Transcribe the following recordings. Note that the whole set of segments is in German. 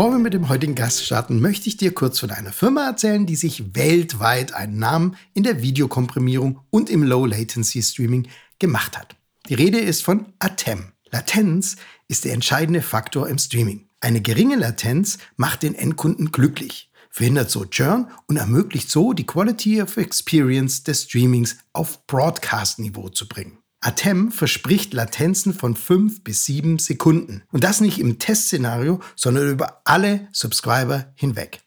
Bevor wir mit dem heutigen Gast starten, möchte ich dir kurz von einer Firma erzählen, die sich weltweit einen Namen in der Videokomprimierung und im Low Latency Streaming gemacht hat. Die Rede ist von Atem. Latenz ist der entscheidende Faktor im Streaming. Eine geringe Latenz macht den Endkunden glücklich, verhindert so Churn und ermöglicht so die Quality of Experience des Streamings auf Broadcast-Niveau zu bringen. Atem verspricht Latenzen von 5 bis 7 Sekunden. Und das nicht im Testszenario, sondern über alle Subscriber hinweg.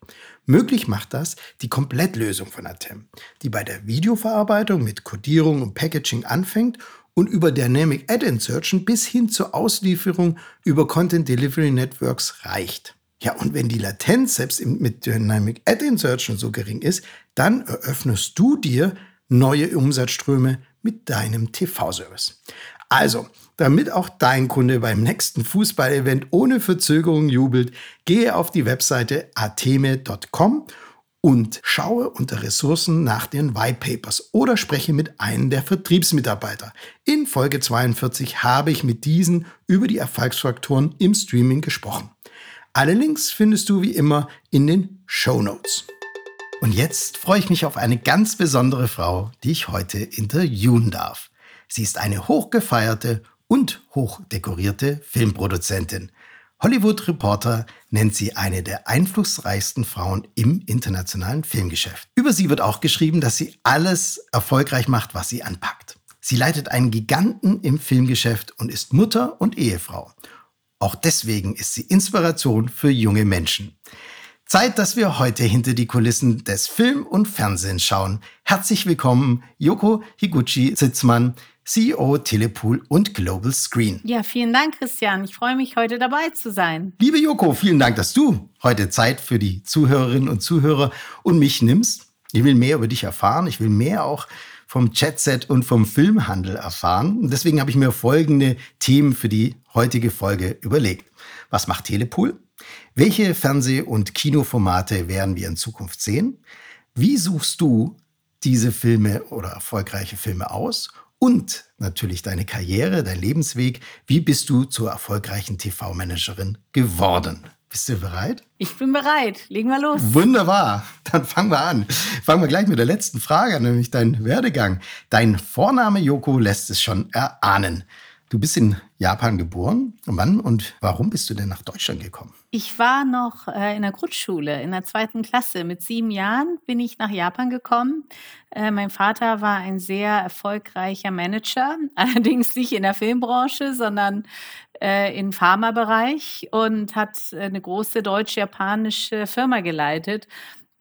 Möglich macht das die Komplettlösung von Atem, die bei der Videoverarbeitung mit Codierung und Packaging anfängt und über Dynamic Ad Insertion bis hin zur Auslieferung über Content Delivery Networks reicht. Ja, und wenn die Latenz selbst mit Dynamic Ad Insertion so gering ist, dann eröffnest du dir neue Umsatzströme mit deinem TV-Service. Also, damit auch dein Kunde beim nächsten Fußballevent ohne Verzögerung jubelt, gehe auf die Webseite ateme.com und schaue unter Ressourcen nach den White Papers oder spreche mit einem der Vertriebsmitarbeiter. In Folge 42 habe ich mit diesen über die Erfolgsfaktoren im Streaming gesprochen. Alle Links findest du wie immer in den Show Notes. Und jetzt freue ich mich auf eine ganz besondere Frau, die ich heute interviewen darf. Sie ist eine hochgefeierte und hochdekorierte Filmproduzentin. Hollywood Reporter nennt sie eine der einflussreichsten Frauen im internationalen Filmgeschäft. Über sie wird auch geschrieben, dass sie alles erfolgreich macht, was sie anpackt. Sie leitet einen Giganten im Filmgeschäft und ist Mutter und Ehefrau. Auch deswegen ist sie Inspiration für junge Menschen. Zeit, dass wir heute hinter die Kulissen des Film und Fernsehens schauen. Herzlich willkommen, Yoko Higuchi Sitzmann, CEO Telepool und Global Screen. Ja, vielen Dank, Christian. Ich freue mich, heute dabei zu sein. Liebe Yoko, vielen Dank, dass du heute Zeit für die Zuhörerinnen und Zuhörer und mich nimmst. Ich will mehr über dich erfahren. Ich will mehr auch vom Chatset und vom Filmhandel erfahren. Und deswegen habe ich mir folgende Themen für die heutige Folge überlegt. Was macht Telepool? Welche Fernseh- und Kinoformate werden wir in Zukunft sehen? Wie suchst du diese Filme oder erfolgreiche Filme aus? Und natürlich deine Karriere, dein Lebensweg. Wie bist du zur erfolgreichen TV-Managerin geworden? Bist du bereit? Ich bin bereit. Legen wir los. Wunderbar. Dann fangen wir an. Fangen wir gleich mit der letzten Frage an, nämlich dein Werdegang. Dein Vorname Yoko lässt es schon erahnen. Du bist in Japan geboren. Wann und warum bist du denn nach Deutschland gekommen? Ich war noch äh, in der Grundschule, in der zweiten Klasse. Mit sieben Jahren bin ich nach Japan gekommen. Äh, mein Vater war ein sehr erfolgreicher Manager, allerdings nicht in der Filmbranche, sondern äh, im Pharmabereich und hat eine große deutsch-japanische Firma geleitet.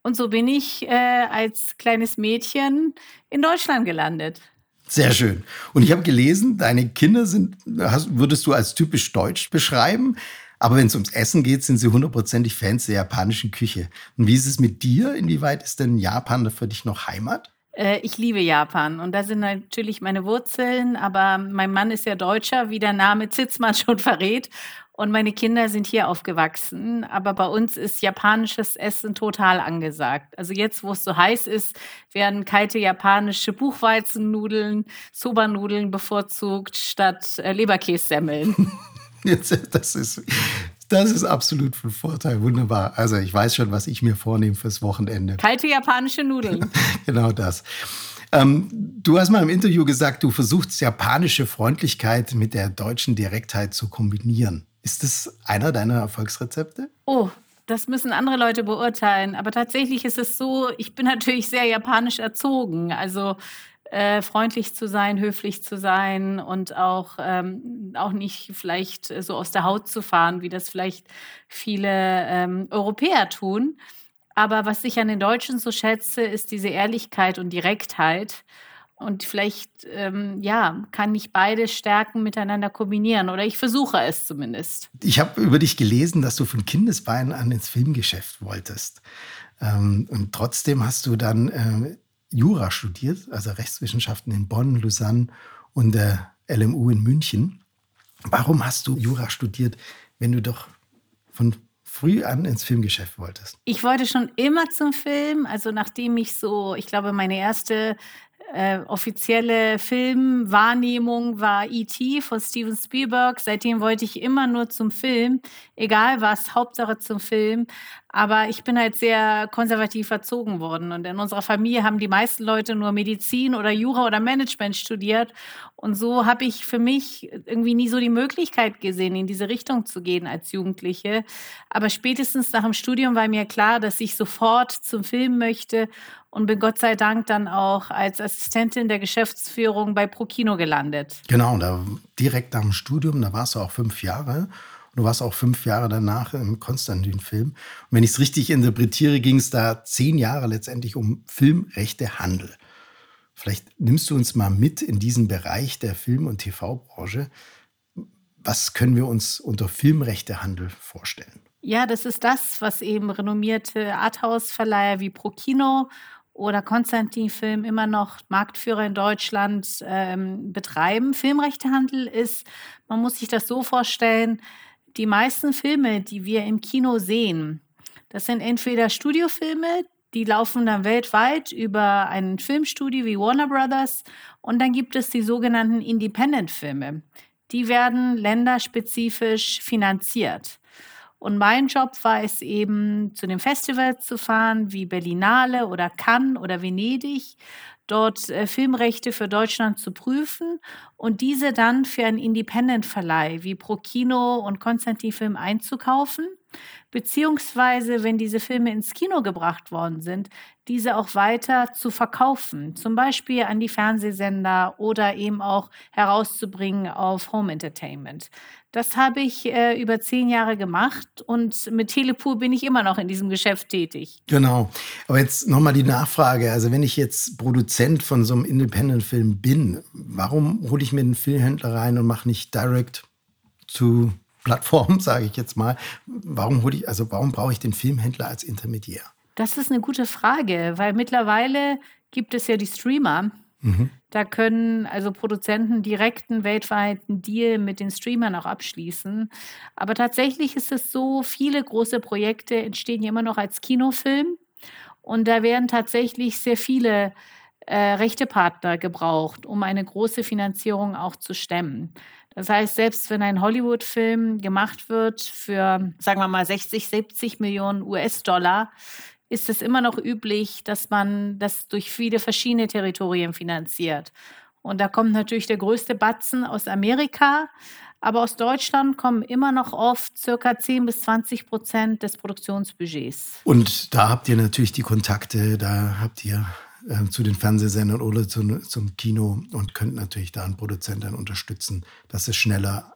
Und so bin ich äh, als kleines Mädchen in Deutschland gelandet. Sehr schön. Und ich habe gelesen, deine Kinder sind, würdest du als typisch deutsch beschreiben. Aber wenn es ums Essen geht, sind sie hundertprozentig Fans der japanischen Küche. Und wie ist es mit dir? Inwieweit ist denn Japan für dich noch Heimat? Äh, ich liebe Japan und da sind natürlich meine Wurzeln, aber mein Mann ist ja Deutscher, wie der Name Zitzmann schon verrät. Und meine Kinder sind hier aufgewachsen, aber bei uns ist japanisches Essen total angesagt. Also jetzt, wo es so heiß ist, werden kalte japanische Buchweizennudeln, Soba-Nudeln bevorzugt statt äh, Leberkässemmeln. das ist, das ist absolut von Vorteil. Wunderbar. Also ich weiß schon, was ich mir vornehme fürs Wochenende. Kalte japanische Nudeln. genau das. Ähm, du hast mal im Interview gesagt, du versuchst japanische Freundlichkeit mit der deutschen Direktheit zu kombinieren. Ist das einer deiner Erfolgsrezepte? Oh, das müssen andere Leute beurteilen. Aber tatsächlich ist es so, ich bin natürlich sehr japanisch erzogen. Also äh, freundlich zu sein, höflich zu sein und auch, ähm, auch nicht vielleicht so aus der Haut zu fahren, wie das vielleicht viele ähm, Europäer tun. Aber was ich an den Deutschen so schätze, ist diese Ehrlichkeit und Direktheit. Und vielleicht, ähm, ja, kann ich beide Stärken miteinander kombinieren oder ich versuche es zumindest. Ich habe über dich gelesen, dass du von Kindesbeinen an ins Filmgeschäft wolltest. Ähm, und trotzdem hast du dann äh, Jura studiert, also Rechtswissenschaften in Bonn, Lausanne und der LMU in München. Warum hast du Jura studiert, wenn du doch von früh an ins Filmgeschäft wolltest? Ich wollte schon immer zum Film. Also nachdem ich so, ich glaube, meine erste äh, offizielle Filmwahrnehmung war E.T. von Steven Spielberg. Seitdem wollte ich immer nur zum Film, egal was, Hauptsache zum Film. Aber ich bin halt sehr konservativ erzogen worden. Und in unserer Familie haben die meisten Leute nur Medizin oder Jura oder Management studiert. Und so habe ich für mich irgendwie nie so die Möglichkeit gesehen, in diese Richtung zu gehen als Jugendliche. Aber spätestens nach dem Studium war mir klar, dass ich sofort zum Film möchte und bin Gott sei Dank dann auch als Assistentin der Geschäftsführung bei ProKino gelandet. Genau, da direkt nach dem Studium, da warst du auch fünf Jahre. Du warst auch fünf Jahre danach im Konstantin-Film. Und wenn ich es richtig interpretiere, ging es da zehn Jahre letztendlich um Filmrechtehandel. Vielleicht nimmst du uns mal mit in diesen Bereich der Film- und TV-Branche. Was können wir uns unter Filmrechtehandel vorstellen? Ja, das ist das, was eben renommierte Arthouse-Verleiher wie Prokino oder Konstantin Film immer noch Marktführer in Deutschland ähm, betreiben. Filmrechtehandel ist, man muss sich das so vorstellen, die meisten Filme, die wir im Kino sehen, das sind entweder Studiofilme, die laufen dann weltweit über ein Filmstudio wie Warner Brothers und dann gibt es die sogenannten Independent-Filme. Die werden länderspezifisch finanziert. Und mein Job war es eben, zu den Festivals zu fahren, wie Berlinale oder Cannes oder Venedig, dort äh, Filmrechte für Deutschland zu prüfen und diese dann für einen Independent-Verleih wie Prokino und Konstantin Film einzukaufen, beziehungsweise, wenn diese Filme ins Kino gebracht worden sind, diese auch weiter zu verkaufen, zum Beispiel an die Fernsehsender oder eben auch herauszubringen auf Home Entertainment. Das habe ich äh, über zehn Jahre gemacht und mit Telepool bin ich immer noch in diesem Geschäft tätig. Genau. Aber jetzt nochmal die Nachfrage. Also wenn ich jetzt Produzent von so einem Independent-Film bin, warum hole ich mir einen Filmhändler rein und mache nicht direct zu Plattformen, sage ich jetzt mal? Warum hole ich, also warum brauche ich den Filmhändler als Intermediär? Das ist eine gute Frage, weil mittlerweile gibt es ja die Streamer, Mhm. Da können also Produzenten direkten weltweiten Deal mit den Streamern auch abschließen. Aber tatsächlich ist es so, viele große Projekte entstehen ja immer noch als Kinofilm. Und da werden tatsächlich sehr viele äh, Rechtepartner gebraucht, um eine große Finanzierung auch zu stemmen. Das heißt, selbst wenn ein Hollywood-Film gemacht wird für, sagen wir mal, 60, 70 Millionen US-Dollar, ist es immer noch üblich, dass man das durch viele verschiedene Territorien finanziert. Und da kommt natürlich der größte Batzen aus Amerika, aber aus Deutschland kommen immer noch oft circa 10 bis 20 Prozent des Produktionsbudgets. Und da habt ihr natürlich die Kontakte, da habt ihr äh, zu den Fernsehsendern oder zu, zum Kino und könnt natürlich da einen Produzenten unterstützen, dass es schneller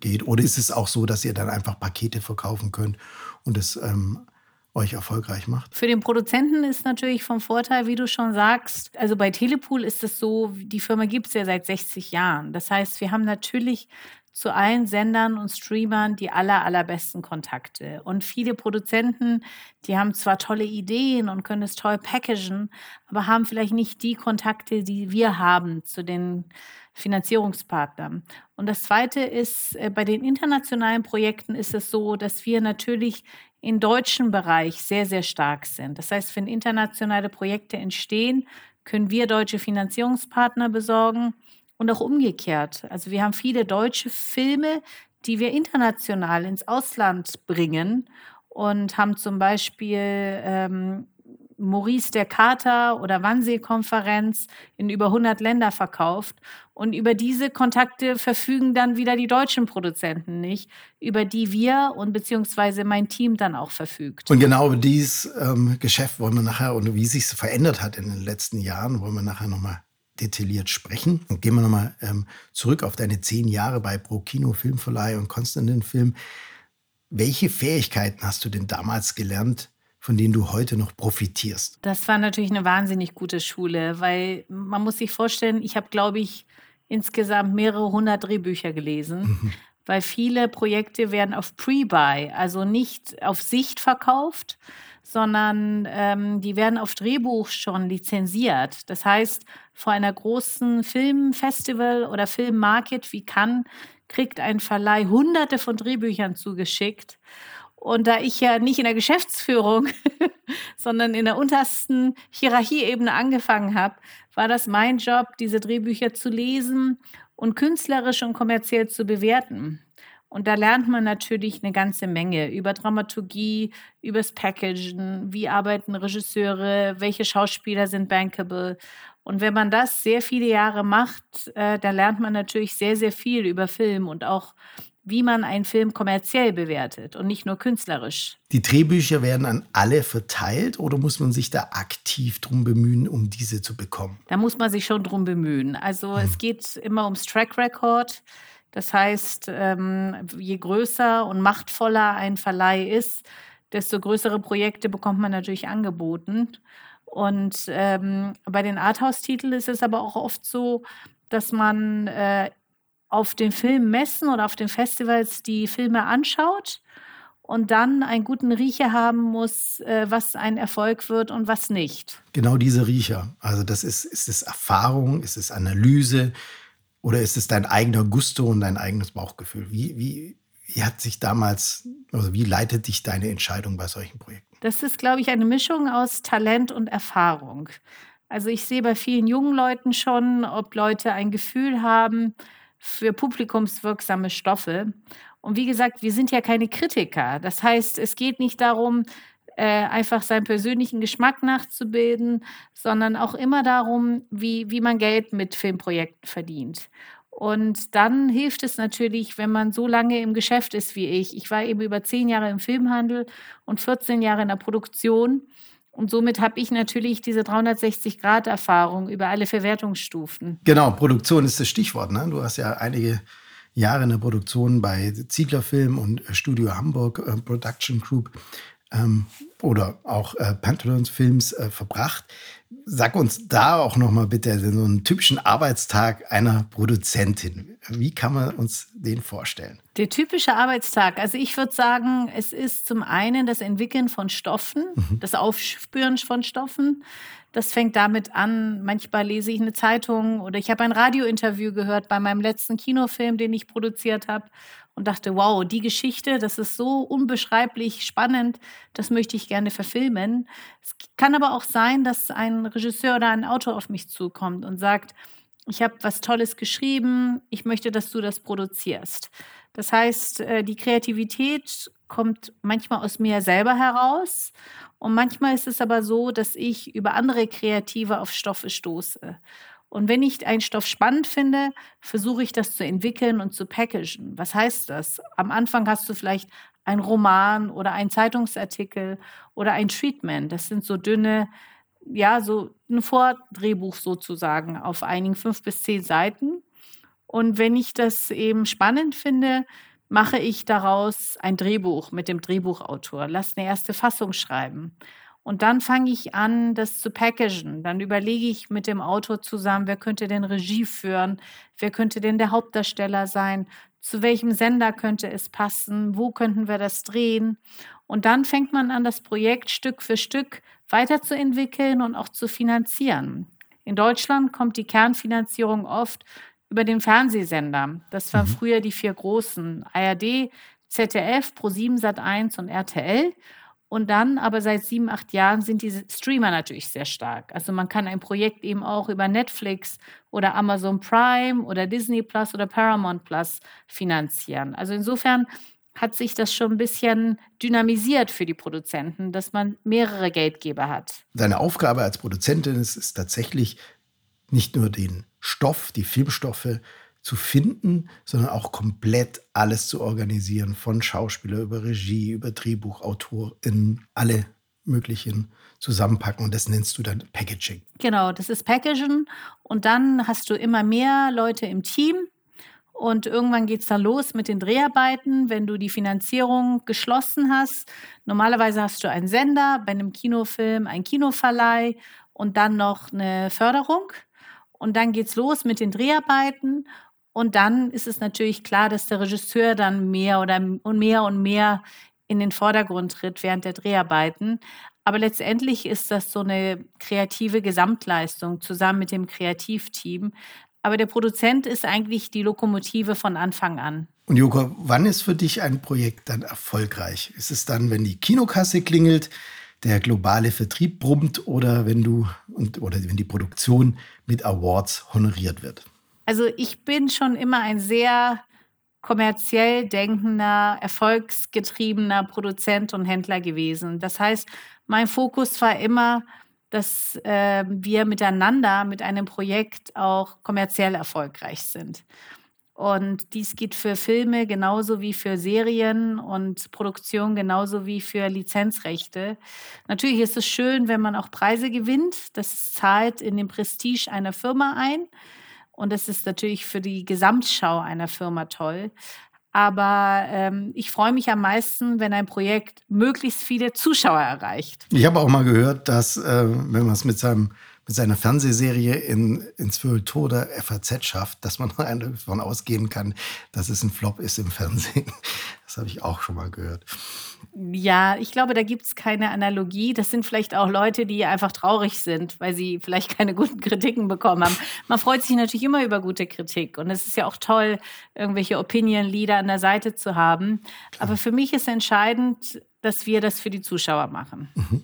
geht. Oder ist es auch so, dass ihr dann einfach Pakete verkaufen könnt und es ähm, euch erfolgreich macht? Für den Produzenten ist natürlich vom Vorteil, wie du schon sagst, also bei Telepool ist es so, die Firma gibt es ja seit 60 Jahren. Das heißt, wir haben natürlich zu allen Sendern und Streamern die aller, allerbesten Kontakte. Und viele Produzenten, die haben zwar tolle Ideen und können es toll packagen, aber haben vielleicht nicht die Kontakte, die wir haben zu den Finanzierungspartnern. Und das Zweite ist, äh, bei den internationalen Projekten ist es so, dass wir natürlich im deutschen Bereich sehr, sehr stark sind. Das heißt, wenn internationale Projekte entstehen, können wir deutsche Finanzierungspartner besorgen und auch umgekehrt. Also wir haben viele deutsche Filme, die wir international ins Ausland bringen und haben zum Beispiel ähm, Maurice der Kater oder Wannsee-Konferenz in über 100 Länder verkauft. Und über diese Kontakte verfügen dann wieder die deutschen Produzenten nicht, über die wir und beziehungsweise mein Team dann auch verfügt. Und genau über dieses ähm, Geschäft wollen wir nachher und wie sich es verändert hat in den letzten Jahren, wollen wir nachher nochmal detailliert sprechen. Und gehen wir nochmal ähm, zurück auf deine zehn Jahre bei Pro Kino Filmverleih und Konstantin Film. Welche Fähigkeiten hast du denn damals gelernt, von denen du heute noch profitierst? Das war natürlich eine wahnsinnig gute Schule, weil man muss sich vorstellen, ich habe, glaube ich, insgesamt mehrere hundert Drehbücher gelesen, mhm. weil viele Projekte werden auf Pre-Buy, also nicht auf Sicht verkauft, sondern ähm, die werden auf Drehbuch schon lizenziert. Das heißt, vor einer großen Filmfestival oder Filmmarket wie Cannes kriegt ein Verleih hunderte von Drehbüchern zugeschickt. Und da ich ja nicht in der Geschäftsführung, sondern in der untersten Hierarchieebene angefangen habe, war das mein Job, diese Drehbücher zu lesen und künstlerisch und kommerziell zu bewerten. Und da lernt man natürlich eine ganze Menge über Dramaturgie, übers Packagen, wie arbeiten Regisseure, welche Schauspieler sind bankable. Und wenn man das sehr viele Jahre macht, äh, da lernt man natürlich sehr, sehr viel über Film und auch wie man einen Film kommerziell bewertet und nicht nur künstlerisch. Die Drehbücher werden an alle verteilt oder muss man sich da aktiv drum bemühen, um diese zu bekommen? Da muss man sich schon drum bemühen. Also hm. es geht immer ums Track Record. Das heißt, ähm, je größer und machtvoller ein Verleih ist, desto größere Projekte bekommt man natürlich angeboten. Und ähm, bei den Arthouse-Titeln ist es aber auch oft so, dass man äh, auf den Filmmessen oder auf den Festivals die Filme anschaut und dann einen guten Riecher haben muss, äh, was ein Erfolg wird und was nicht. Genau diese Riecher. Also das ist, ist es Erfahrung, ist es Analyse, oder ist es dein eigener Gusto und dein eigenes Bauchgefühl? Wie, wie, wie hat sich damals, also wie leitet dich deine Entscheidung bei solchen Projekten? Das ist, glaube ich, eine Mischung aus Talent und Erfahrung. Also ich sehe bei vielen jungen Leuten schon, ob Leute ein Gefühl haben für publikumswirksame Stoffe. Und wie gesagt, wir sind ja keine Kritiker. Das heißt, es geht nicht darum, äh, einfach seinen persönlichen Geschmack nachzubilden, sondern auch immer darum, wie, wie man Geld mit Filmprojekten verdient. Und dann hilft es natürlich, wenn man so lange im Geschäft ist wie ich. Ich war eben über zehn Jahre im Filmhandel und 14 Jahre in der Produktion. Und somit habe ich natürlich diese 360-Grad-Erfahrung über alle Verwertungsstufen. Genau, Produktion ist das Stichwort. Ne? Du hast ja einige Jahre in der Produktion bei Ziegler Film und Studio Hamburg äh, Production Group ähm, oder auch äh, Panthelons-Films äh, verbracht. Sag uns da auch noch mal bitte so einen typischen Arbeitstag einer Produzentin. Wie kann man uns den vorstellen? Der typische Arbeitstag, also ich würde sagen, es ist zum einen das Entwickeln von Stoffen, mhm. das Aufspüren von Stoffen. Das fängt damit an, manchmal lese ich eine Zeitung oder ich habe ein Radiointerview gehört bei meinem letzten Kinofilm, den ich produziert habe und dachte, wow, die Geschichte, das ist so unbeschreiblich spannend, das möchte ich gerne verfilmen. Es kann aber auch sein, dass ein Regisseur oder ein Autor auf mich zukommt und sagt, ich habe was Tolles geschrieben, ich möchte, dass du das produzierst. Das heißt, äh, die Kreativität kommt manchmal aus mir selber heraus und manchmal ist es aber so, dass ich über andere Kreative auf Stoffe stoße. Und wenn ich einen Stoff spannend finde, versuche ich das zu entwickeln und zu packagen. Was heißt das? Am Anfang hast du vielleicht einen Roman oder einen Zeitungsartikel oder ein Treatment. Das sind so dünne, ja, so ein Vordrehbuch sozusagen auf einigen fünf bis zehn Seiten. Und wenn ich das eben spannend finde, mache ich daraus ein Drehbuch mit dem Drehbuchautor, lass eine erste Fassung schreiben. Und dann fange ich an, das zu packagen. Dann überlege ich mit dem Autor zusammen, wer könnte denn Regie führen, wer könnte denn der Hauptdarsteller sein, zu welchem Sender könnte es passen, wo könnten wir das drehen. Und dann fängt man an, das Projekt Stück für Stück weiterzuentwickeln und auch zu finanzieren. In Deutschland kommt die Kernfinanzierung oft über den Fernsehsender. Das waren mhm. früher die vier großen, ARD, ZDF, Pro7 Sat1 und RTL. Und dann aber seit sieben, acht Jahren sind diese Streamer natürlich sehr stark. Also man kann ein Projekt eben auch über Netflix oder Amazon Prime oder Disney Plus oder Paramount Plus finanzieren. Also insofern hat sich das schon ein bisschen dynamisiert für die Produzenten, dass man mehrere Geldgeber hat. Deine Aufgabe als Produzentin ist es tatsächlich nicht nur den Stoff, die Filmstoffe zu finden, sondern auch komplett alles zu organisieren, von Schauspieler über Regie, über Drehbuchautor in alle möglichen zusammenpacken und das nennst du dann Packaging. Genau, das ist Packaging und dann hast du immer mehr Leute im Team und irgendwann geht es dann los mit den Dreharbeiten, wenn du die Finanzierung geschlossen hast. Normalerweise hast du einen Sender, bei einem Kinofilm ein Kinoverleih und dann noch eine Förderung. Und dann geht es los mit den Dreharbeiten und dann ist es natürlich klar, dass der Regisseur dann mehr oder und mehr und mehr in den Vordergrund tritt während der Dreharbeiten. Aber letztendlich ist das so eine kreative Gesamtleistung zusammen mit dem Kreativteam. Aber der Produzent ist eigentlich die Lokomotive von Anfang an. Und Joko, wann ist für dich ein Projekt dann erfolgreich? Ist es dann, wenn die Kinokasse klingelt, der globale Vertrieb brummt oder wenn du und, oder wenn die Produktion mit Awards honoriert wird? Also ich bin schon immer ein sehr kommerziell denkender, erfolgsgetriebener Produzent und Händler gewesen. Das heißt, mein Fokus war immer, dass äh, wir miteinander mit einem Projekt auch kommerziell erfolgreich sind. Und dies geht für Filme genauso wie für Serien und Produktion genauso wie für Lizenzrechte. Natürlich ist es schön, wenn man auch Preise gewinnt. Das zahlt in den Prestige einer Firma ein. Und das ist natürlich für die Gesamtschau einer Firma toll. Aber ähm, ich freue mich am meisten, wenn ein Projekt möglichst viele Zuschauer erreicht. Ich habe auch mal gehört, dass, äh, wenn man es mit seinem mit seiner Fernsehserie in, ins Feuilleton FAZ schafft, dass man davon ausgehen kann, dass es ein Flop ist im Fernsehen. Das habe ich auch schon mal gehört. Ja, ich glaube, da gibt es keine Analogie. Das sind vielleicht auch Leute, die einfach traurig sind, weil sie vielleicht keine guten Kritiken bekommen haben. Man freut sich natürlich immer über gute Kritik. Und es ist ja auch toll, irgendwelche Opinion-Leader an der Seite zu haben. Klar. Aber für mich ist entscheidend, dass wir das für die Zuschauer machen. Mhm.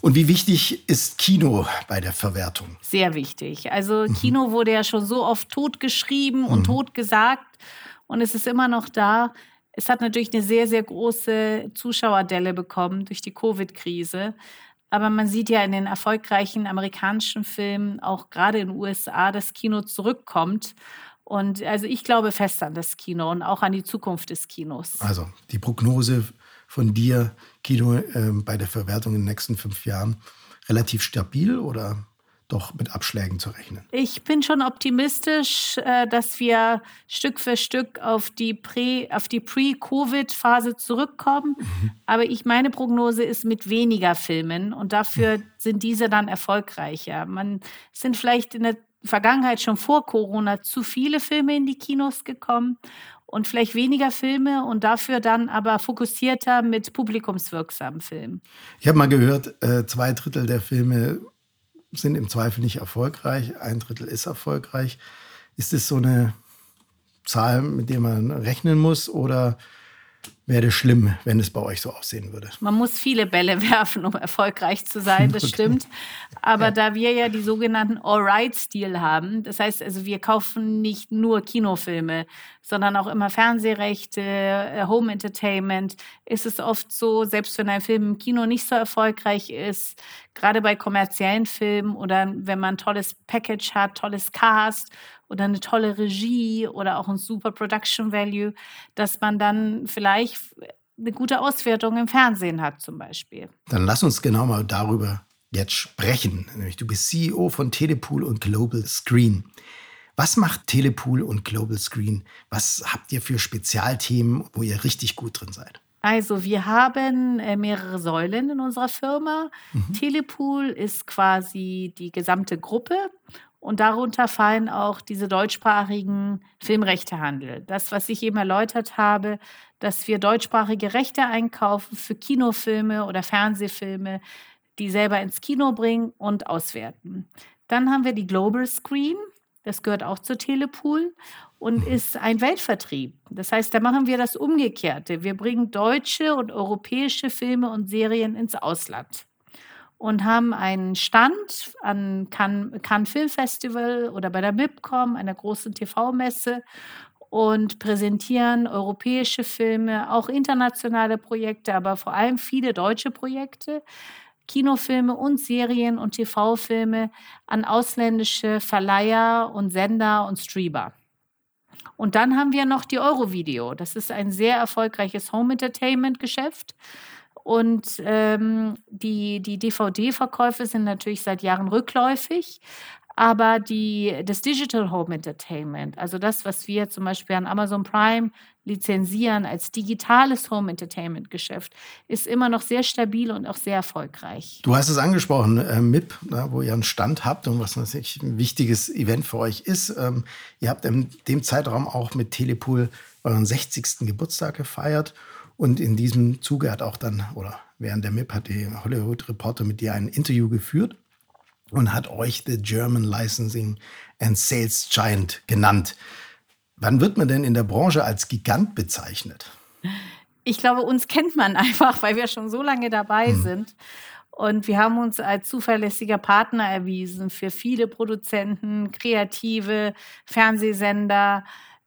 Und wie wichtig ist Kino bei der Verwertung? Sehr wichtig. Also mhm. Kino wurde ja schon so oft totgeschrieben und mhm. totgesagt und es ist immer noch da. Es hat natürlich eine sehr, sehr große Zuschauerdelle bekommen durch die Covid-Krise. Aber man sieht ja in den erfolgreichen amerikanischen Filmen, auch gerade in den USA, dass Kino zurückkommt. Und also ich glaube fest an das Kino und auch an die Zukunft des Kinos. Also die Prognose von dir, Kino, äh, bei der Verwertung in den nächsten fünf Jahren relativ stabil oder doch mit Abschlägen zu rechnen? Ich bin schon optimistisch, äh, dass wir Stück für Stück auf die Pre, auf die Pre-Covid-Phase zurückkommen. Mhm. Aber ich meine Prognose ist mit weniger Filmen und dafür mhm. sind diese dann erfolgreicher. Man sind vielleicht in der Vergangenheit schon vor Corona zu viele Filme in die Kinos gekommen und vielleicht weniger Filme und dafür dann aber fokussierter mit publikumswirksamen Filmen. Ich habe mal gehört, äh, zwei Drittel der Filme sind im Zweifel nicht erfolgreich, ein Drittel ist erfolgreich. Ist es so eine Zahl, mit der man rechnen muss oder wäre schlimm, wenn es bei euch so aussehen würde. Man muss viele Bälle werfen, um erfolgreich zu sein, das stimmt. Aber ja. da wir ja die sogenannten All-Right-Stil haben, das heißt also, wir kaufen nicht nur Kinofilme, sondern auch immer Fernsehrechte, äh, Home Entertainment, ist es oft so, selbst wenn ein Film im Kino nicht so erfolgreich ist, gerade bei kommerziellen Filmen oder wenn man ein tolles Package hat, tolles Cast oder eine tolle Regie oder auch ein super Production Value, dass man dann vielleicht eine gute Auswertung im Fernsehen hat zum Beispiel. Dann lass uns genau mal darüber jetzt sprechen. Nämlich du bist CEO von Telepool und Global Screen. Was macht Telepool und Global Screen? Was habt ihr für Spezialthemen, wo ihr richtig gut drin seid? Also wir haben äh, mehrere Säulen in unserer Firma. Mhm. Telepool ist quasi die gesamte Gruppe und darunter fallen auch diese deutschsprachigen Filmrechtehandel. Das, was ich eben erläutert habe, dass wir deutschsprachige Rechte einkaufen für Kinofilme oder Fernsehfilme, die selber ins Kino bringen und auswerten. Dann haben wir die Global Screen. Das gehört auch zur Telepool und mhm. ist ein Weltvertrieb. Das heißt, da machen wir das Umgekehrte. Wir bringen deutsche und europäische Filme und Serien ins Ausland und haben einen Stand an Cannes, Cannes Film Festival oder bei der MIPCOM, einer großen TV-Messe und präsentieren europäische Filme, auch internationale Projekte, aber vor allem viele deutsche Projekte, Kinofilme und Serien und TV-Filme an ausländische Verleiher und Sender und Streamer. Und dann haben wir noch die Eurovideo. Das ist ein sehr erfolgreiches Home-Entertainment-Geschäft. Und ähm, die, die DVD-Verkäufe sind natürlich seit Jahren rückläufig. Aber die, das Digital Home Entertainment, also das, was wir zum Beispiel an Amazon Prime lizenzieren als digitales Home Entertainment Geschäft, ist immer noch sehr stabil und auch sehr erfolgreich. Du hast es angesprochen, äh, MIP, na, wo ihr einen Stand habt und was natürlich ein wichtiges Event für euch ist. Ähm, ihr habt in dem Zeitraum auch mit Telepool euren 60. Geburtstag gefeiert. Und in diesem Zuge hat auch dann, oder während der MIP hat die Hollywood Reporter mit dir ein Interview geführt und hat euch The German Licensing and Sales Giant genannt. Wann wird man denn in der Branche als Gigant bezeichnet? Ich glaube, uns kennt man einfach, weil wir schon so lange dabei hm. sind. Und wir haben uns als zuverlässiger Partner erwiesen für viele Produzenten, Kreative, Fernsehsender,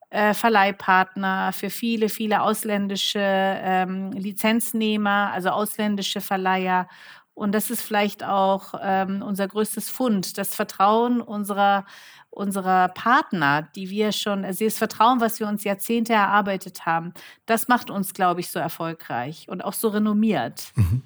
äh, Verleihpartner, für viele, viele ausländische ähm, Lizenznehmer, also ausländische Verleiher. Und das ist vielleicht auch ähm, unser größtes Fund, das Vertrauen unserer, unserer Partner, die wir schon, also das Vertrauen, was wir uns Jahrzehnte erarbeitet haben, das macht uns, glaube ich, so erfolgreich und auch so renommiert. Mhm.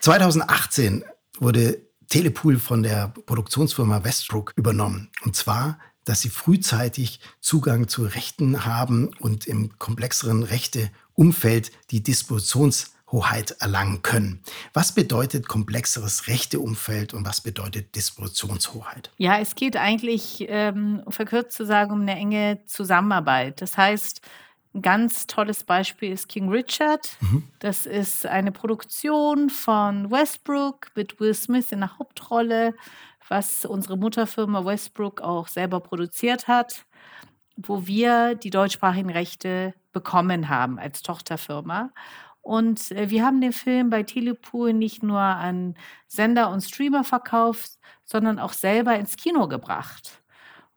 2018 wurde Telepool von der Produktionsfirma Westbrook übernommen. Und zwar, dass sie frühzeitig Zugang zu Rechten haben und im komplexeren Rechteumfeld die Distributionshoheit erlangen können. Was bedeutet komplexeres Rechteumfeld und was bedeutet Distributionshoheit? Ja, es geht eigentlich, ähm, verkürzt zu sagen, um eine enge Zusammenarbeit. Das heißt, ein ganz tolles Beispiel ist King Richard. Mhm. Das ist eine Produktion von Westbrook mit Will Smith in der Hauptrolle, was unsere Mutterfirma Westbrook auch selber produziert hat, wo wir die deutschsprachigen Rechte bekommen haben als Tochterfirma. Und äh, wir haben den Film bei Telepool nicht nur an Sender und Streamer verkauft, sondern auch selber ins Kino gebracht.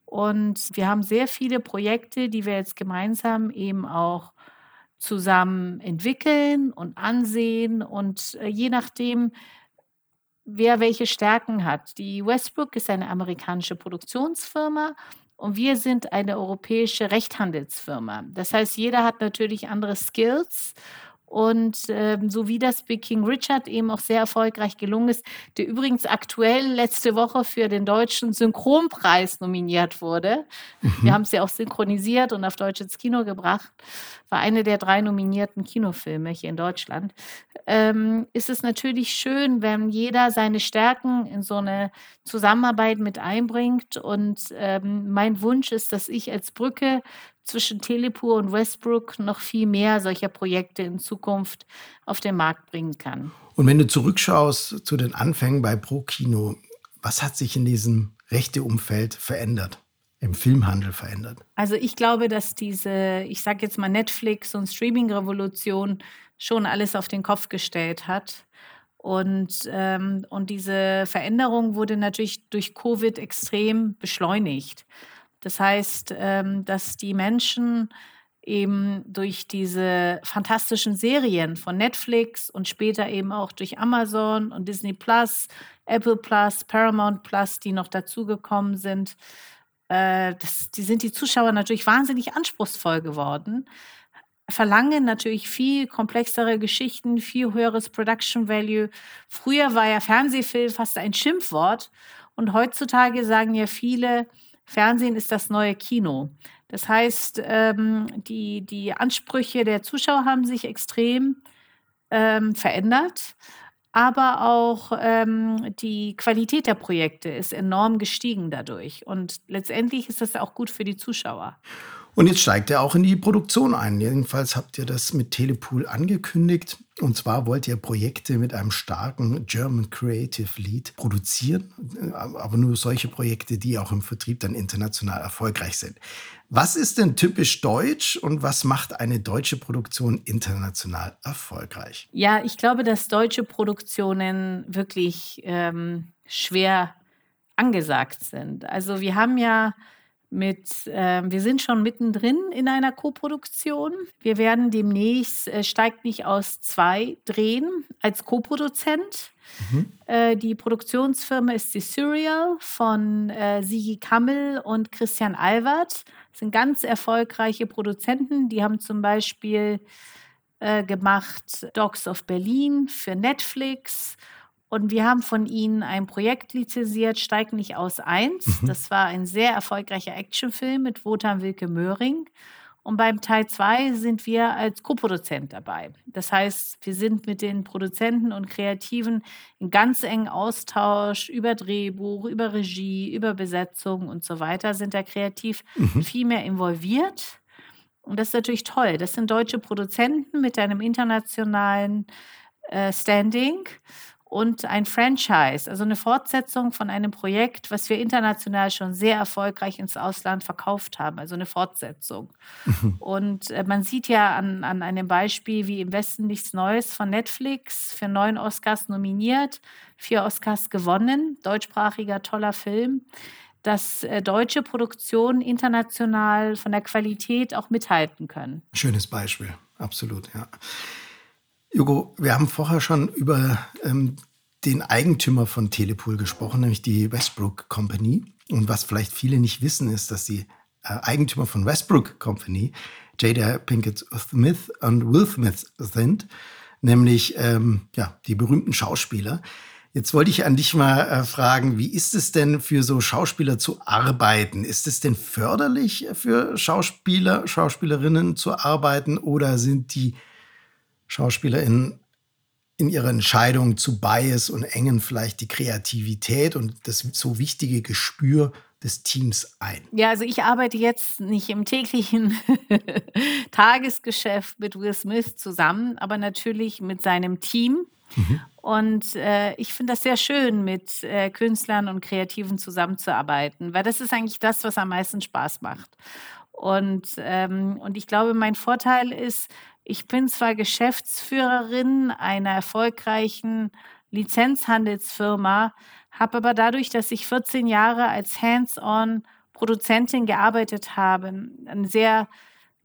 Und wir haben sehr viele Projekte, die wir jetzt gemeinsam eben auch zusammen entwickeln und ansehen. Und äh, je nachdem, wer welche Stärken hat. Die Westbrook ist eine amerikanische Produktionsfirma und wir sind eine europäische Rechthandelsfirma. Das heißt, jeder hat natürlich andere Skills und ähm, so wie das bei King Richard eben auch sehr erfolgreich gelungen ist, der übrigens aktuell letzte Woche für den deutschen Synchronpreis nominiert wurde. Mhm. Wir haben es ja auch synchronisiert und auf Deutsch ins Kino gebracht. War eine der drei nominierten Kinofilme hier in Deutschland. Ähm, ist es natürlich schön, wenn jeder seine Stärken in so eine Zusammenarbeit mit einbringt. Und ähm, mein Wunsch ist, dass ich als Brücke zwischen Telepur und Westbrook noch viel mehr solcher Projekte in Zukunft auf den Markt bringen kann. Und wenn du zurückschaust zu den Anfängen bei ProKino, was hat sich in diesem Rechteumfeld verändert? Im Filmhandel verändert? Also ich glaube, dass diese, ich sage jetzt mal Netflix und Streaming-Revolution schon alles auf den Kopf gestellt hat. Und, ähm, und diese Veränderung wurde natürlich durch Covid extrem beschleunigt. Das heißt, ähm, dass die Menschen eben durch diese fantastischen Serien von Netflix und später eben auch durch Amazon und Disney Plus, Apple Plus, Paramount Plus, die noch dazugekommen sind, äh, das, die sind die Zuschauer natürlich wahnsinnig anspruchsvoll geworden, verlangen natürlich viel komplexere Geschichten, viel höheres Production Value. Früher war ja Fernsehfilm fast ein Schimpfwort und heutzutage sagen ja viele, Fernsehen ist das neue Kino. Das heißt, ähm, die, die Ansprüche der Zuschauer haben sich extrem ähm, verändert, aber auch ähm, die Qualität der Projekte ist enorm gestiegen dadurch. Und letztendlich ist das auch gut für die Zuschauer. Und jetzt steigt er auch in die Produktion ein. Jedenfalls habt ihr das mit Telepool angekündigt. Und zwar wollt ihr Projekte mit einem starken German Creative Lead produzieren, aber nur solche Projekte, die auch im Vertrieb dann international erfolgreich sind. Was ist denn typisch deutsch und was macht eine deutsche Produktion international erfolgreich? Ja, ich glaube, dass deutsche Produktionen wirklich ähm, schwer angesagt sind. Also wir haben ja mit, äh, wir sind schon mittendrin in einer Koproduktion. Wir werden demnächst äh, Steigt nicht aus zwei drehen als Koproduzent. Mhm. Äh, die Produktionsfirma ist die Serial von äh, Sigi Kammel und Christian Albert. Das sind ganz erfolgreiche Produzenten. Die haben zum Beispiel äh, gemacht Dogs of Berlin für Netflix und wir haben von ihnen ein Projekt lizenziert, Steig nicht aus 1. Mhm. Das war ein sehr erfolgreicher Actionfilm mit Wotan Wilke Möhring. Und beim Teil 2 sind wir als Co-Produzent dabei. Das heißt, wir sind mit den Produzenten und Kreativen in ganz engen Austausch über Drehbuch, über Regie, über Besetzung und so weiter, sind da kreativ mhm. viel mehr involviert. Und das ist natürlich toll. Das sind deutsche Produzenten mit einem internationalen äh, Standing und ein Franchise, also eine Fortsetzung von einem Projekt, was wir international schon sehr erfolgreich ins Ausland verkauft haben, also eine Fortsetzung. Und äh, man sieht ja an, an einem Beispiel wie Im Westen nichts Neues von Netflix für neun Oscars nominiert, vier Oscars gewonnen, deutschsprachiger toller Film, dass äh, deutsche Produktionen international von der Qualität auch mithalten können. Schönes Beispiel, absolut, ja. Hugo, wir haben vorher schon über ähm, den Eigentümer von Telepool gesprochen, nämlich die Westbrook Company. Und was vielleicht viele nicht wissen, ist, dass die äh, Eigentümer von Westbrook Company Jada Pinkett Smith und Will Smith sind, nämlich ähm, ja, die berühmten Schauspieler. Jetzt wollte ich an dich mal äh, fragen, wie ist es denn für so Schauspieler zu arbeiten? Ist es denn förderlich für Schauspieler, Schauspielerinnen zu arbeiten oder sind die SchauspielerInnen in ihrer Entscheidung zu Bias und engen vielleicht die Kreativität und das so wichtige Gespür des Teams ein? Ja, also ich arbeite jetzt nicht im täglichen Tagesgeschäft mit Will Smith zusammen, aber natürlich mit seinem Team. Mhm. Und äh, ich finde das sehr schön, mit äh, Künstlern und Kreativen zusammenzuarbeiten, weil das ist eigentlich das, was am meisten Spaß macht. Und, ähm, und ich glaube, mein Vorteil ist, ich bin zwar Geschäftsführerin einer erfolgreichen Lizenzhandelsfirma, habe aber dadurch, dass ich 14 Jahre als Hands-on Produzentin gearbeitet habe, ein sehr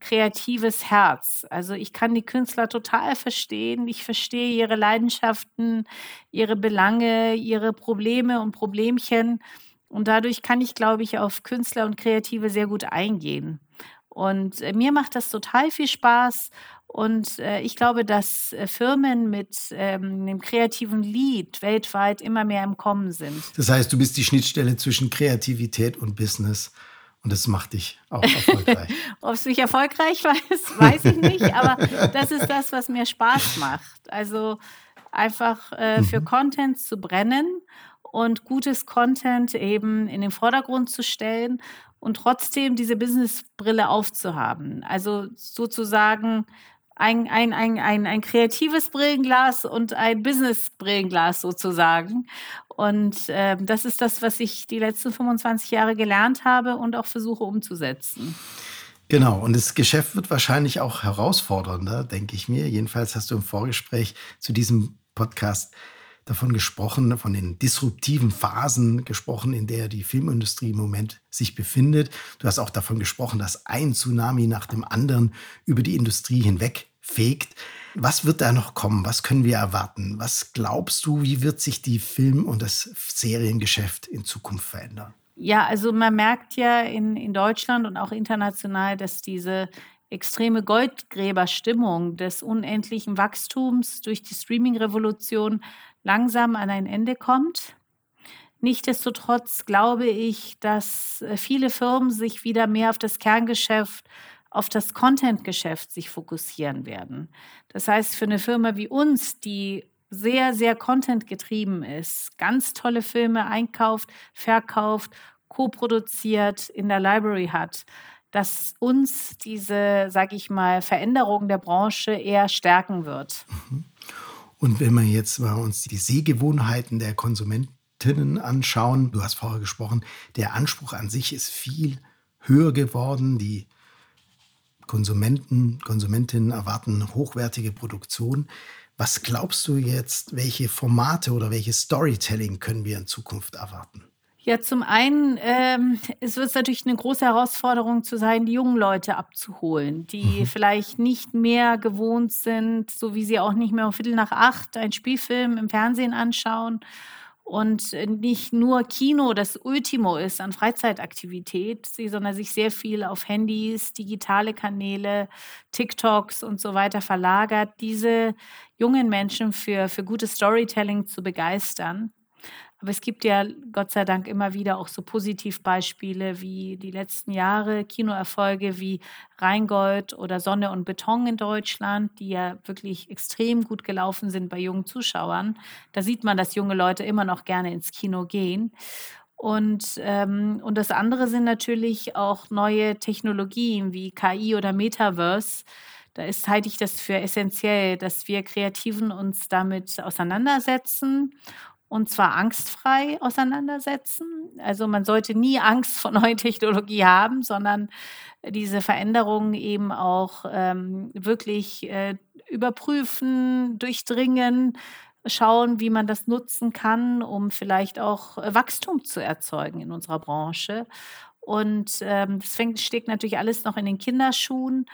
kreatives Herz. Also ich kann die Künstler total verstehen. Ich verstehe ihre Leidenschaften, ihre Belange, ihre Probleme und Problemchen. Und dadurch kann ich, glaube ich, auf Künstler und Kreative sehr gut eingehen. Und äh, mir macht das total viel Spaß. Und äh, ich glaube, dass äh, Firmen mit ähm, einem kreativen Lead weltweit immer mehr im Kommen sind. Das heißt, du bist die Schnittstelle zwischen Kreativität und Business. Und das macht dich auch erfolgreich. Ob es mich erfolgreich weiß, weiß ich nicht. aber das ist das, was mir Spaß macht. Also einfach äh, für mhm. Content zu brennen und gutes Content eben in den Vordergrund zu stellen und trotzdem diese Businessbrille aufzuhaben. Also sozusagen ein, ein, ein, ein, ein kreatives Brillenglas und ein Business-Brillenglas sozusagen. Und äh, das ist das, was ich die letzten 25 Jahre gelernt habe und auch versuche umzusetzen. Genau, und das Geschäft wird wahrscheinlich auch herausfordernder, denke ich mir. Jedenfalls hast du im Vorgespräch zu diesem Podcast davon gesprochen, von den disruptiven Phasen gesprochen, in der die Filmindustrie im Moment sich befindet. Du hast auch davon gesprochen, dass ein Tsunami nach dem anderen über die Industrie hinweg fegt. Was wird da noch kommen? Was können wir erwarten? Was glaubst du, wie wird sich die Film- und das Seriengeschäft in Zukunft verändern? Ja, also man merkt ja in, in Deutschland und auch international, dass diese extreme Goldgräberstimmung des unendlichen Wachstums durch die Streaming-Revolution langsam an ein Ende kommt. Nichtsdestotrotz glaube ich, dass äh, viele Firmen sich wieder mehr auf das Kerngeschäft, auf das Content-Geschäft sich fokussieren werden. Das heißt, für eine Firma wie uns, die sehr, sehr Content getrieben ist, ganz tolle Filme einkauft, verkauft, co-produziert, in der Library hat, dass uns diese, sage ich mal, Veränderung der Branche eher stärken wird. Mhm. Und wenn wir jetzt mal uns die Sehgewohnheiten der Konsumentinnen anschauen, du hast vorher gesprochen, der Anspruch an sich ist viel höher geworden. Die Konsumenten, Konsumentinnen erwarten hochwertige Produktion. Was glaubst du jetzt, welche Formate oder welches Storytelling können wir in Zukunft erwarten? Ja, zum einen ähm, es wird es natürlich eine große Herausforderung zu sein, die jungen Leute abzuholen, die mhm. vielleicht nicht mehr gewohnt sind, so wie sie auch nicht mehr um Viertel nach acht einen Spielfilm im Fernsehen anschauen und nicht nur Kino das Ultimo ist an Freizeitaktivität, sondern sich sehr viel auf Handys, digitale Kanäle, TikToks und so weiter verlagert, diese jungen Menschen für, für gutes Storytelling zu begeistern. Aber es gibt ja Gott sei Dank immer wieder auch so Positivbeispiele wie die letzten Jahre, Kinoerfolge wie Rheingold oder Sonne und Beton in Deutschland, die ja wirklich extrem gut gelaufen sind bei jungen Zuschauern. Da sieht man, dass junge Leute immer noch gerne ins Kino gehen. Und, ähm, und das andere sind natürlich auch neue Technologien wie KI oder Metaverse. Da ist, halte ich das für essentiell, dass wir Kreativen uns damit auseinandersetzen und zwar angstfrei auseinandersetzen. Also man sollte nie Angst vor neuen Technologie haben, sondern diese Veränderungen eben auch ähm, wirklich äh, überprüfen, durchdringen, schauen, wie man das nutzen kann, um vielleicht auch äh, Wachstum zu erzeugen in unserer Branche. Und ähm, das fängt, steckt natürlich alles noch in den Kinderschuhen.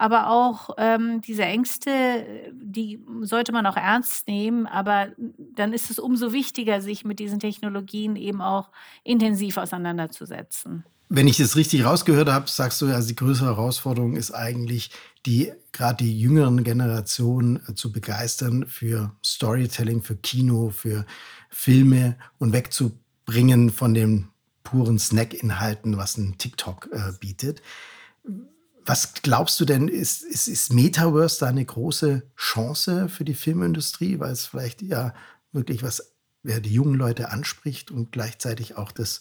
Aber auch ähm, diese Ängste, die sollte man auch ernst nehmen. Aber dann ist es umso wichtiger, sich mit diesen Technologien eben auch intensiv auseinanderzusetzen. Wenn ich das richtig rausgehört habe, sagst du, also die größere Herausforderung ist eigentlich, die gerade die jüngeren Generationen äh, zu begeistern für Storytelling, für Kino, für Filme und wegzubringen von den puren Snack-Inhalten, was ein TikTok äh, bietet. Was glaubst du denn, ist, ist, ist Metaverse da eine große Chance für die Filmindustrie, weil es vielleicht ja wirklich was, wer die jungen Leute anspricht und gleichzeitig auch das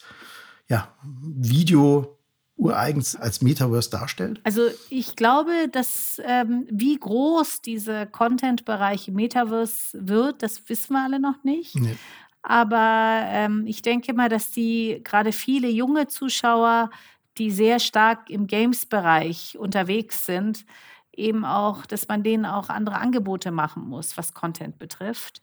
ja, Video ureigens als Metaverse darstellt? Also ich glaube, dass ähm, wie groß diese Content-Bereich Metaverse wird, das wissen wir alle noch nicht. Nee. Aber ähm, ich denke mal, dass die gerade viele junge Zuschauer, die sehr stark im Games-Bereich unterwegs sind, eben auch, dass man denen auch andere Angebote machen muss, was Content betrifft.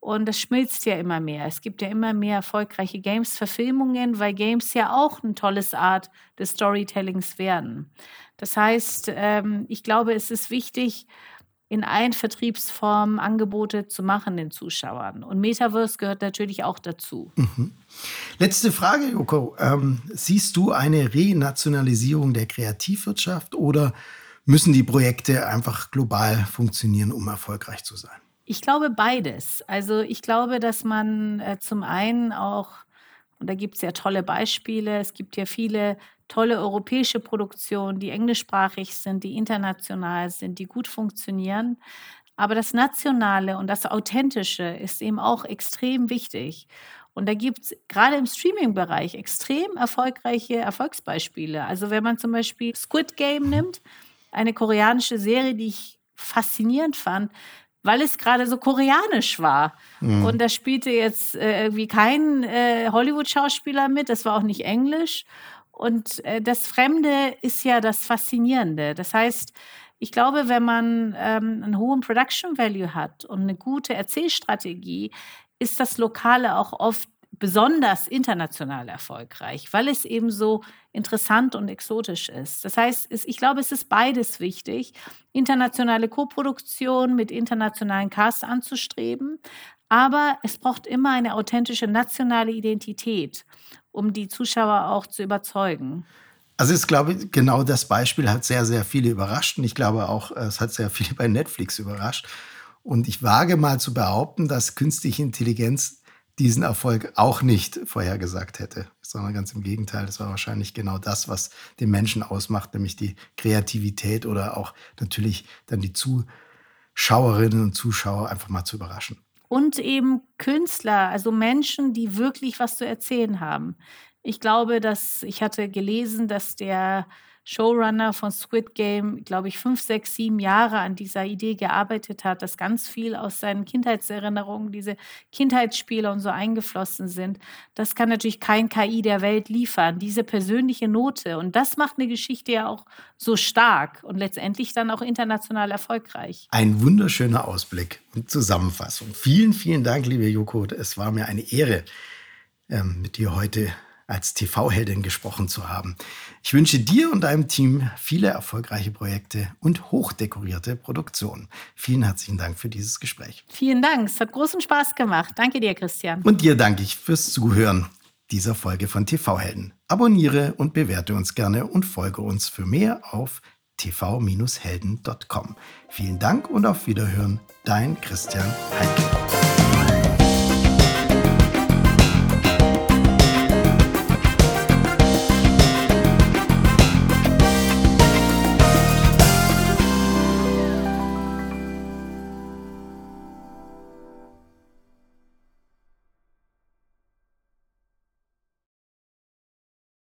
Und das schmilzt ja immer mehr. Es gibt ja immer mehr erfolgreiche Games-Verfilmungen, weil Games ja auch eine tolle Art des Storytellings werden. Das heißt, ähm, ich glaube, es ist wichtig, in allen Vertriebsformen Angebote zu machen den Zuschauern. Und Metaverse gehört natürlich auch dazu. Mhm. Letzte Frage, Joko. Ähm, siehst du eine Renationalisierung der Kreativwirtschaft oder müssen die Projekte einfach global funktionieren, um erfolgreich zu sein? Ich glaube beides. Also ich glaube, dass man äh, zum einen auch, und da gibt es ja tolle Beispiele, es gibt ja viele tolle europäische Produktionen, die englischsprachig sind, die international sind, die gut funktionieren. Aber das Nationale und das Authentische ist eben auch extrem wichtig. Und da gibt es gerade im Streaming-Bereich extrem erfolgreiche Erfolgsbeispiele. Also wenn man zum Beispiel Squid Game nimmt, eine koreanische Serie, die ich faszinierend fand, weil es gerade so koreanisch war. Mhm. Und da spielte jetzt äh, irgendwie kein äh, Hollywood-Schauspieler mit, das war auch nicht Englisch. Und äh, das Fremde ist ja das Faszinierende. Das heißt, ich glaube, wenn man ähm, einen hohen Production Value hat und eine gute Erzählstrategie, ist das Lokale auch oft besonders international erfolgreich, weil es eben so interessant und exotisch ist. Das heißt, ich glaube, es ist beides wichtig, internationale Koproduktion mit internationalen Cast anzustreben, aber es braucht immer eine authentische nationale Identität, um die Zuschauer auch zu überzeugen. Also ich glaube, genau das Beispiel hat sehr, sehr viele überrascht und ich glaube auch, es hat sehr viele bei Netflix überrascht. Und ich wage mal zu behaupten, dass künstliche Intelligenz diesen Erfolg auch nicht vorhergesagt hätte, sondern ganz im Gegenteil. Das war wahrscheinlich genau das, was den Menschen ausmacht, nämlich die Kreativität oder auch natürlich dann die Zuschauerinnen und Zuschauer einfach mal zu überraschen. Und eben Künstler, also Menschen, die wirklich was zu erzählen haben. Ich glaube, dass ich hatte gelesen, dass der Showrunner von Squid Game, glaube ich, fünf, sechs, sieben Jahre an dieser Idee gearbeitet hat, dass ganz viel aus seinen Kindheitserinnerungen, diese Kindheitsspiele und so eingeflossen sind. Das kann natürlich kein KI der Welt liefern, diese persönliche Note. Und das macht eine Geschichte ja auch so stark und letztendlich dann auch international erfolgreich. Ein wunderschöner Ausblick und Zusammenfassung. Vielen, vielen Dank, liebe Joko. Es war mir eine Ehre, ähm, mit dir heute als TV-Heldin gesprochen zu haben. Ich wünsche dir und deinem Team viele erfolgreiche Projekte und hochdekorierte Produktionen. Vielen herzlichen Dank für dieses Gespräch. Vielen Dank, es hat großen Spaß gemacht. Danke dir, Christian. Und dir danke ich fürs Zuhören dieser Folge von TV-Helden. Abonniere und bewerte uns gerne und folge uns für mehr auf tv-helden.com. Vielen Dank und auf Wiederhören, dein Christian Heinke.